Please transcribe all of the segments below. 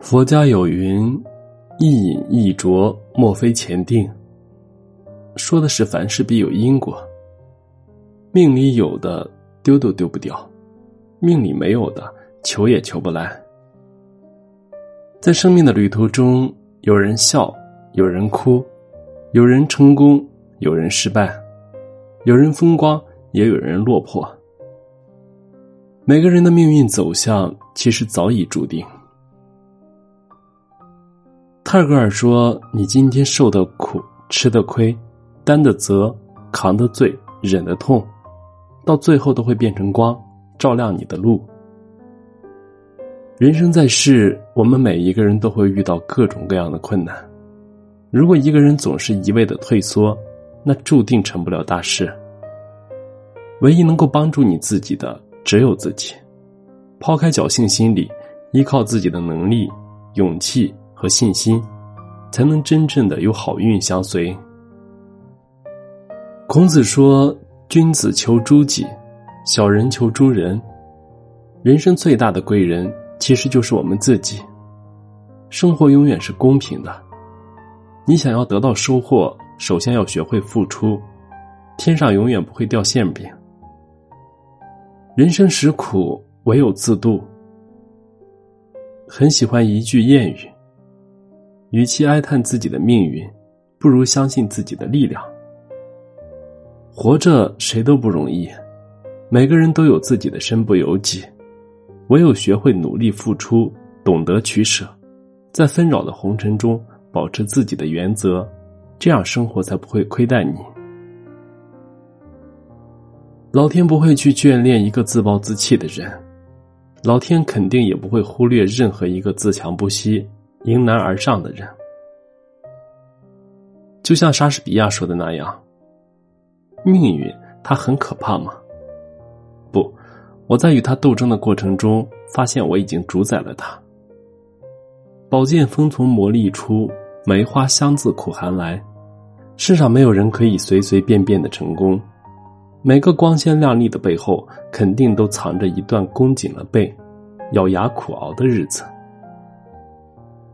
佛家有云：“一饮一啄，莫非前定。”说的是凡事必有因果。命里有的丢都丢不掉，命里没有的求也求不来。在生命的旅途中，有人笑，有人哭，有人成功，有人失败，有人风光，也有人落魄。每个人的命运走向，其实早已注定。泰戈尔说：“你今天受的苦、吃的亏、担的责、扛的罪、忍的痛，到最后都会变成光，照亮你的路。”人生在世，我们每一个人都会遇到各种各样的困难。如果一个人总是一味的退缩，那注定成不了大事。唯一能够帮助你自己的，只有自己。抛开侥幸心理，依靠自己的能力、勇气。和信心，才能真正的有好运相随。孔子说：“君子求诸己，小人求诸人。”人生最大的贵人，其实就是我们自己。生活永远是公平的，你想要得到收获，首先要学会付出。天上永远不会掉馅饼。人生实苦，唯有自渡。很喜欢一句谚语。与其哀叹自己的命运，不如相信自己的力量。活着谁都不容易，每个人都有自己的身不由己，唯有学会努力付出，懂得取舍，在纷扰的红尘中保持自己的原则，这样生活才不会亏待你。老天不会去眷恋一个自暴自弃的人，老天肯定也不会忽略任何一个自强不息。迎难而上的人，就像莎士比亚说的那样：“命运它很可怕吗？”不，我在与他斗争的过程中，发现我已经主宰了他。宝剑锋从磨砺出，梅花香自苦寒来。世上没有人可以随随便便的成功，每个光鲜亮丽的背后，肯定都藏着一段弓紧了背、咬牙苦熬的日子。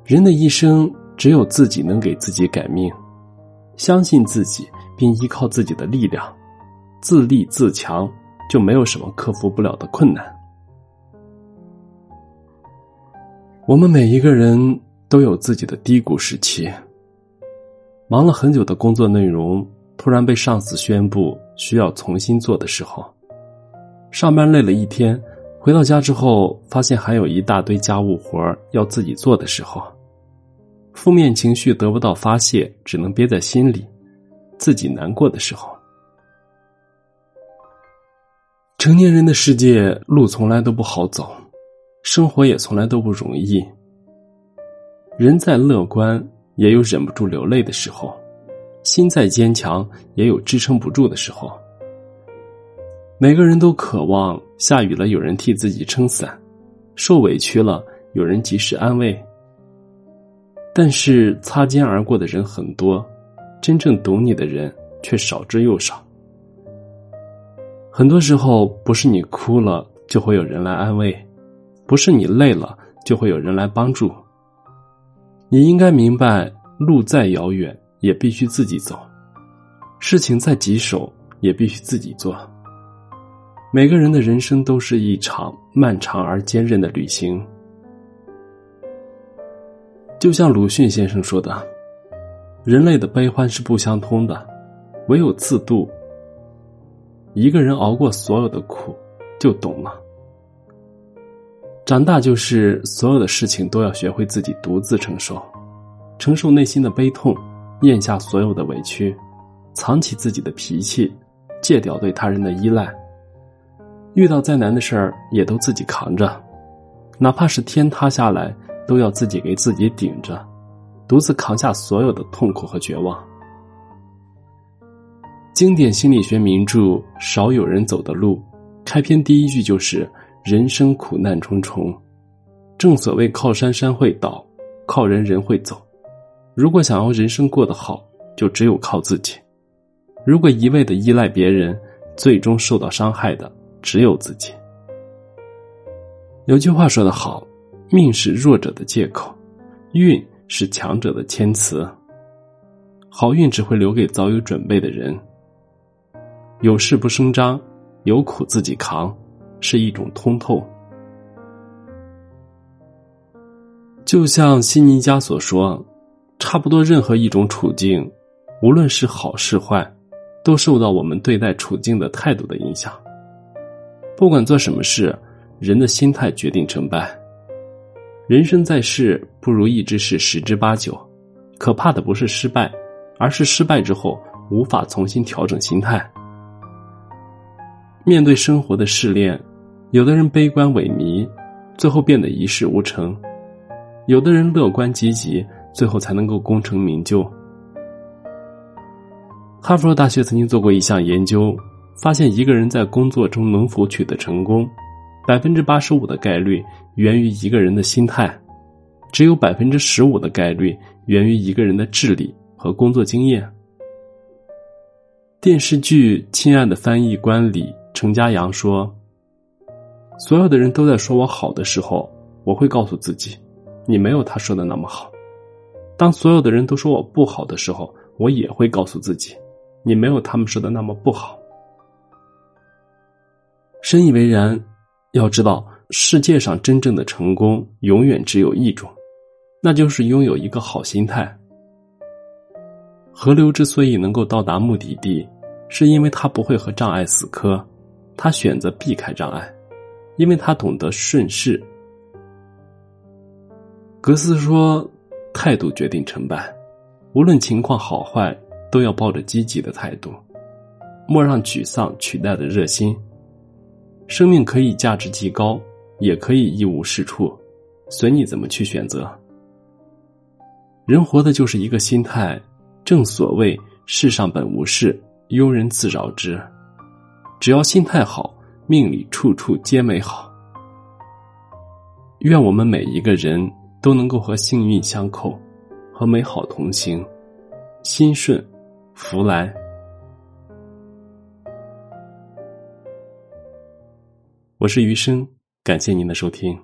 人的一生，只有自己能给自己改命，相信自己，并依靠自己的力量，自立自强，就没有什么克服不了的困难。我们每一个人都有自己的低谷时期，忙了很久的工作内容，突然被上司宣布需要重新做的时候，上班累了一天，回到家之后，发现还有一大堆家务活要自己做的时候。负面情绪得不到发泄，只能憋在心里，自己难过的时候。成年人的世界，路从来都不好走，生活也从来都不容易。人再乐观，也有忍不住流泪的时候；心再坚强，也有支撑不住的时候。每个人都渴望下雨了有人替自己撑伞，受委屈了有人及时安慰。但是擦肩而过的人很多，真正懂你的人却少之又少。很多时候，不是你哭了就会有人来安慰，不是你累了就会有人来帮助。你应该明白，路再遥远也必须自己走，事情再棘手也必须自己做。每个人的人生都是一场漫长而坚韧的旅行。就像鲁迅先生说的：“人类的悲欢是不相通的，唯有自渡。一个人熬过所有的苦，就懂了。长大就是所有的事情都要学会自己独自承受，承受内心的悲痛，咽下所有的委屈，藏起自己的脾气，戒掉对他人的依赖。遇到再难的事儿，也都自己扛着，哪怕是天塌下来。”都要自己给自己顶着，独自扛下所有的痛苦和绝望。经典心理学名著《少有人走的路》，开篇第一句就是“人生苦难重重”。正所谓“靠山山会倒，靠人人会走”。如果想要人生过得好，就只有靠自己。如果一味的依赖别人，最终受到伤害的只有自己。有句话说得好。命是弱者的借口，运是强者的谦辞，好运只会留给早有准备的人。有事不声张，有苦自己扛，是一种通透。就像悉尼加所说，差不多任何一种处境，无论是好是坏，都受到我们对待处境的态度的影响。不管做什么事，人的心态决定成败。人生在世，不如意之事十之八九。可怕的不是失败，而是失败之后无法重新调整心态。面对生活的试炼，有的人悲观萎靡，最后变得一事无成；有的人乐观积极，最后才能够功成名就。哈佛大学曾经做过一项研究，发现一个人在工作中能否取得成功。百分之八十五的概率源于一个人的心态，只有百分之十五的概率源于一个人的智力和工作经验。电视剧《亲爱的翻译官》里，程家阳说：“所有的人都在说我好的时候，我会告诉自己，你没有他说的那么好；当所有的人都说我不好的时候，我也会告诉自己，你没有他们说的那么不好。”深以为然。要知道，世界上真正的成功永远只有一种，那就是拥有一个好心态。河流之所以能够到达目的地，是因为它不会和障碍死磕，它选择避开障碍，因为它懂得顺势。格斯说：“态度决定成败，无论情况好坏，都要抱着积极的态度，莫让沮丧取代了热心。”生命可以价值极高，也可以一无是处，随你怎么去选择。人活的就是一个心态，正所谓世上本无事，庸人自扰之。只要心态好，命里处处皆美好。愿我们每一个人都能够和幸运相扣，和美好同行，心顺，福来。我是余生，感谢您的收听。